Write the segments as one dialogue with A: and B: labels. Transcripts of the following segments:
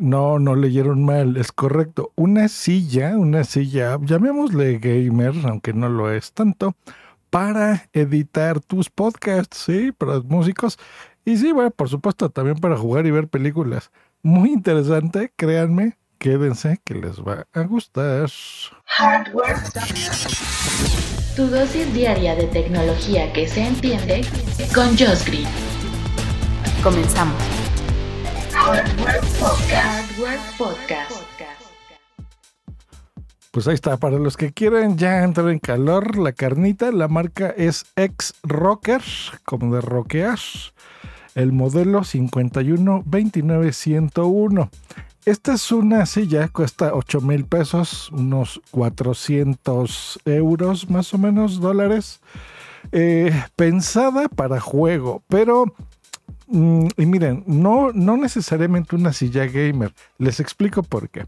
A: No, no leyeron mal, es correcto. Una silla, una silla, llamémosle gamer, aunque no lo es tanto, para editar tus podcasts, ¿sí? Para los músicos. Y sí, bueno, por supuesto, también para jugar y ver películas. Muy interesante, créanme, quédense que les va a gustar.
B: Hardware. Tu dosis diaria de tecnología que se entiende con Josh Green. Comenzamos. Podcast.
A: Pues ahí está, para los que quieren ya entrar en calor, la carnita, la marca es X Rocker, como de rockear, el modelo 5129101. Esta es una silla, cuesta 8 mil pesos, unos 400 euros más o menos, dólares. Eh, pensada para juego, pero y miren, no, no necesariamente una silla gamer. Les explico por qué.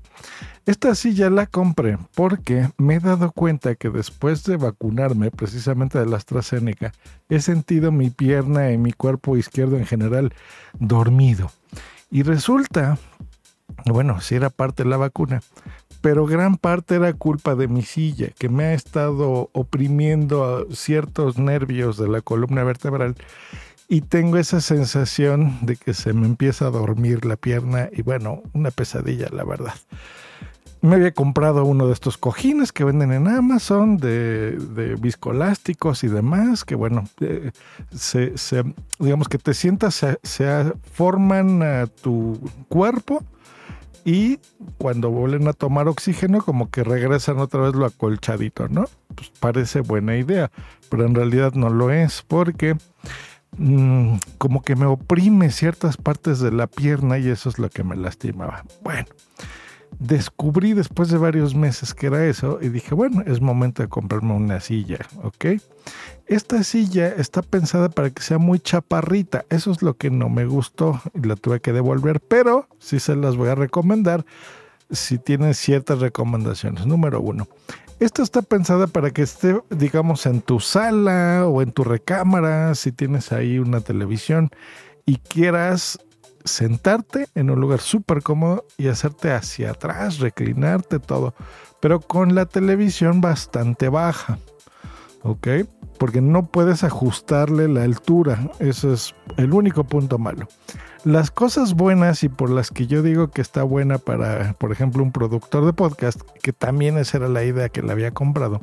A: Esta silla la compré porque me he dado cuenta que después de vacunarme, precisamente de la AstraZeneca, he sentido mi pierna y mi cuerpo izquierdo en general dormido. Y resulta bueno, sí era parte de la vacuna, pero gran parte era culpa de mi silla, que me ha estado oprimiendo ciertos nervios de la columna vertebral y tengo esa sensación de que se me empieza a dormir la pierna y bueno, una pesadilla, la verdad. Me había comprado uno de estos cojines que venden en Amazon de, de viscolásticos y demás, que bueno, eh, se, digamos que te sientas, se, se forman a tu cuerpo y cuando vuelven a tomar oxígeno como que regresan otra vez lo acolchadito, ¿no? Pues parece buena idea, pero en realidad no lo es porque mm, como que me oprime ciertas partes de la pierna y eso es lo que me lastimaba. Bueno, descubrí después de varios meses que era eso y dije, bueno, es momento de comprarme una silla, ¿ok? Esta silla está pensada para que sea muy chaparrita. Eso es lo que no me gustó y la tuve que devolver, pero sí se las voy a recomendar si tienen ciertas recomendaciones. Número uno, esta está pensada para que esté, digamos, en tu sala o en tu recámara, si tienes ahí una televisión y quieras sentarte en un lugar súper cómodo y hacerte hacia atrás, reclinarte todo, pero con la televisión bastante baja. ¿Ok? Porque no puedes ajustarle la altura. Eso es el único punto malo. Las cosas buenas y por las que yo digo que está buena para, por ejemplo, un productor de podcast, que también esa era la idea que le había comprado,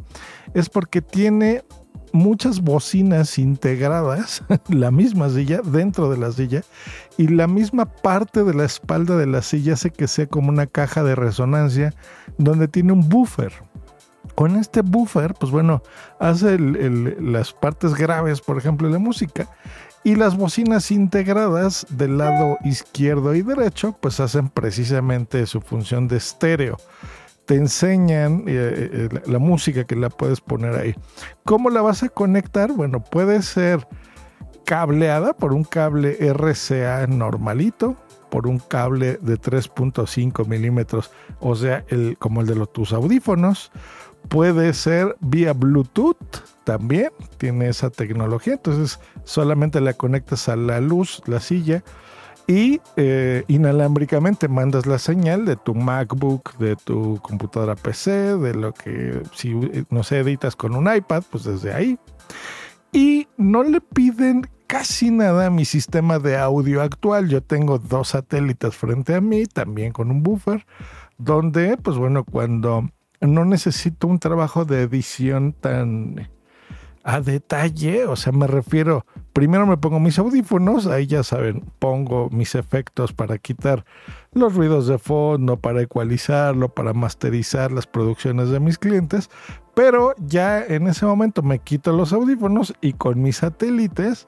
A: es porque tiene muchas bocinas integradas, la misma silla, dentro de la silla, y la misma parte de la espalda de la silla hace que sea como una caja de resonancia donde tiene un buffer. Con este buffer, pues bueno, hace las partes graves, por ejemplo, de la música. Y las bocinas integradas del lado izquierdo y derecho, pues hacen precisamente su función de estéreo. Te enseñan eh, eh, la música que la puedes poner ahí. ¿Cómo la vas a conectar? Bueno, puede ser cableada por un cable RCA normalito, por un cable de 3.5 milímetros, o sea, el, como el de los, tus audífonos, puede ser vía Bluetooth también, tiene esa tecnología, entonces solamente la conectas a la luz, la silla, y eh, inalámbricamente mandas la señal de tu MacBook, de tu computadora PC, de lo que, si no sé, editas con un iPad, pues desde ahí. Y no le piden casi nada mi sistema de audio actual. Yo tengo dos satélites frente a mí, también con un buffer, donde, pues bueno, cuando no necesito un trabajo de edición tan a detalle, o sea, me refiero, primero me pongo mis audífonos, ahí ya saben, pongo mis efectos para quitar los ruidos de fondo, para ecualizarlo, para masterizar las producciones de mis clientes, pero ya en ese momento me quito los audífonos y con mis satélites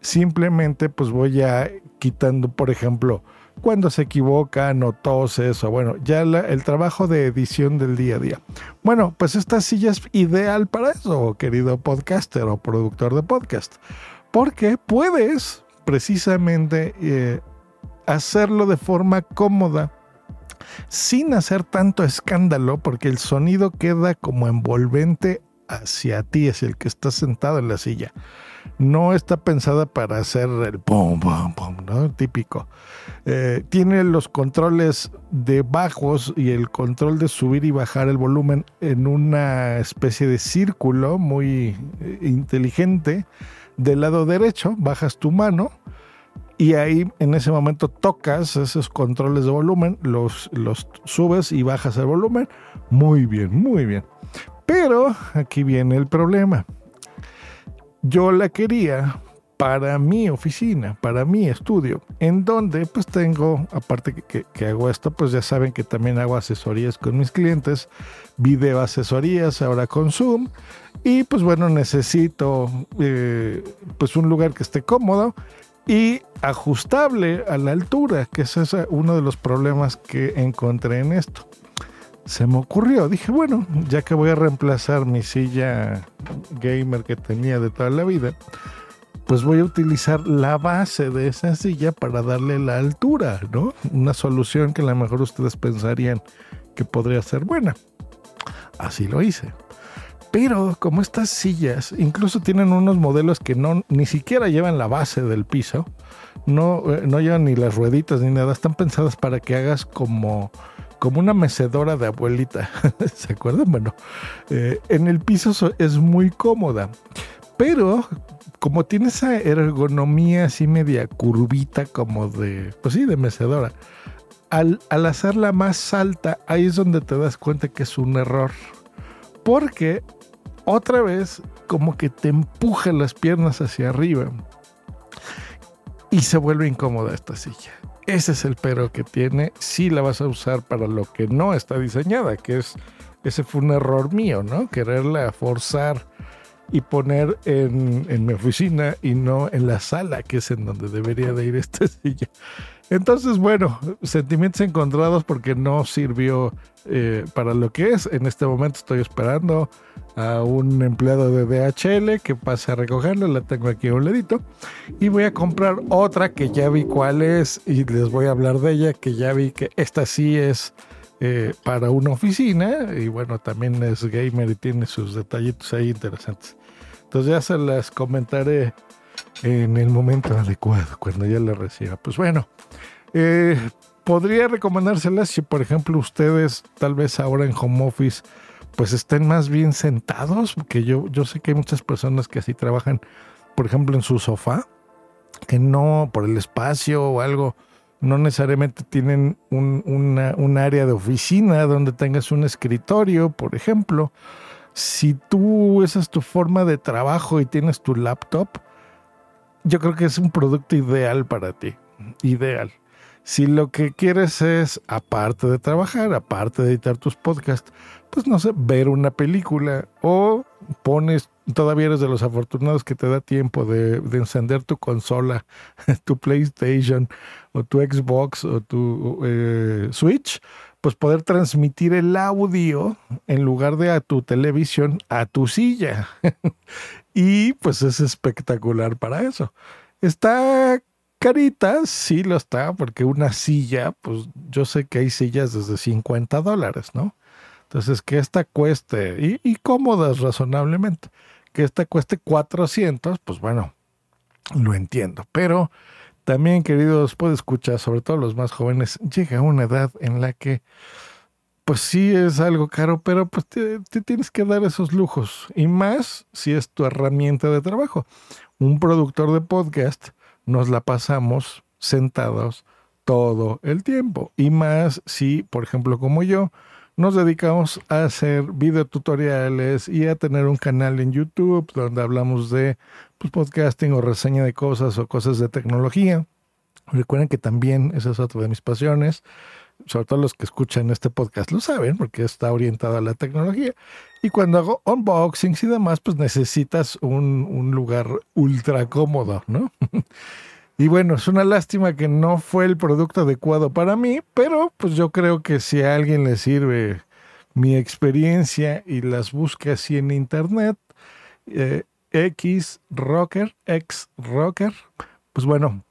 A: simplemente pues voy a quitando, por ejemplo, cuando se equivocan o toses o bueno, ya el trabajo de edición del día a día. Bueno, pues esta silla es ideal para eso, querido podcaster o productor de podcast, porque puedes precisamente eh, hacerlo de forma cómoda sin hacer tanto escándalo, porque el sonido queda como envolvente hacia ti, es el que está sentado en la silla. No está pensada para hacer el pum, pum, pum, ¿no? Típico. Eh, tiene los controles de bajos y el control de subir y bajar el volumen en una especie de círculo muy eh, inteligente. Del lado derecho bajas tu mano y ahí en ese momento tocas esos controles de volumen, los, los subes y bajas el volumen. Muy bien, muy bien. Pero aquí viene el problema. Yo la quería para mi oficina, para mi estudio, en donde pues tengo, aparte que, que, hago esto, pues ya saben que también hago asesorías con mis clientes, video asesorías ahora con Zoom, y pues bueno, necesito eh, pues un lugar que esté cómodo y ajustable a la altura, que es uno de los problemas que encontré en esto. Se me ocurrió, dije, bueno, ya que voy a reemplazar mi silla gamer que tenía de toda la vida, pues voy a utilizar la base de esa silla para darle la altura, ¿no? Una solución que a lo mejor ustedes pensarían que podría ser buena. Así lo hice. Pero como estas sillas incluso tienen unos modelos que no ni siquiera llevan la base del piso, no, eh, no llevan ni las rueditas ni nada, están pensadas para que hagas como, como una mecedora de abuelita. ¿Se acuerdan? Bueno, eh, en el piso es muy cómoda, pero como tiene esa ergonomía así media curvita como de, pues sí, de mecedora, al, al hacerla más alta, ahí es donde te das cuenta que es un error. Porque otra vez como que te empuja las piernas hacia arriba y se vuelve incómoda esta silla. Ese es el pero que tiene si la vas a usar para lo que no está diseñada, que es, ese fue un error mío, ¿no? Quererla forzar y poner en, en mi oficina y no en la sala, que es en donde debería de ir esta silla. Entonces, bueno, sentimientos encontrados porque no sirvió eh, para lo que es. En este momento estoy esperando a un empleado de DHL que pase a recogerla. La tengo aquí a un ladito. Y voy a comprar otra que ya vi cuál es y les voy a hablar de ella, que ya vi que esta sí es eh, para una oficina. Y bueno, también es gamer y tiene sus detallitos ahí interesantes. Entonces ya se las comentaré en el momento adecuado, cuando ya la reciba. Pues bueno, eh, podría recomendárselas si, por ejemplo, ustedes tal vez ahora en home office pues estén más bien sentados, porque yo, yo sé que hay muchas personas que así trabajan, por ejemplo, en su sofá, que no por el espacio o algo, no necesariamente tienen un, un área de oficina donde tengas un escritorio, por ejemplo. Si tú, esa es tu forma de trabajo y tienes tu laptop, yo creo que es un producto ideal para ti. Ideal. Si lo que quieres es, aparte de trabajar, aparte de editar tus podcasts, pues no sé, ver una película o pones, todavía eres de los afortunados que te da tiempo de, encender tu consola, tu PlayStation o tu Xbox o tu eh, Switch, pues poder transmitir el audio en lugar de a tu televisión a tu silla. y pues es espectacular para eso. Está carita, sí lo está, porque una silla, pues yo sé que hay sillas desde 50 dólares, ¿no? Entonces, que esta cueste, y, cómodas razonablemente, que esta cueste 400, pues bueno, lo entiendo. Pero también, queridos, puede escuchar, sobre todo los más jóvenes, llega una edad en la que, pues sí es algo caro, pero pues te tienes que dar esos lujos. Y más si es tu herramienta de trabajo. Un productor de podcast nos la pasamos sentados todo el tiempo. Y más si, por ejemplo, como yo, nos dedicamos a hacer videotutoriales y a tener un canal en YouTube donde hablamos de pues, podcasting o reseña de cosas o cosas de tecnología. Recuerden que también esa es otra de mis pasiones. Sobre todo los que escuchan este podcast lo saben porque está orientado a la tecnología. Y cuando hago unboxings y demás, pues necesitas un, un lugar ultra cómodo, ¿no? Y bueno, es una lástima que no fue el producto adecuado para mí, pero pues yo creo que si a alguien le sirve mi experiencia y las busca así en internet, eh, X Rocker, X Rocker, pues bueno,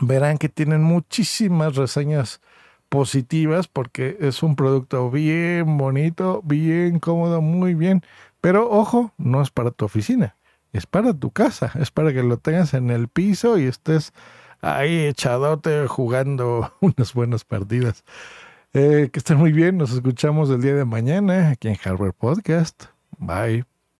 A: verán que tienen muchísimas reseñas positivas porque es un producto bien bonito, bien cómodo, muy bien. Pero ojo, no es para tu oficina, es para tu casa, es para que lo tengas en el piso y estés ahí echadote jugando unas buenas partidas. Eh, que estén muy bien, nos escuchamos el día de mañana aquí en Hardware Podcast. Bye.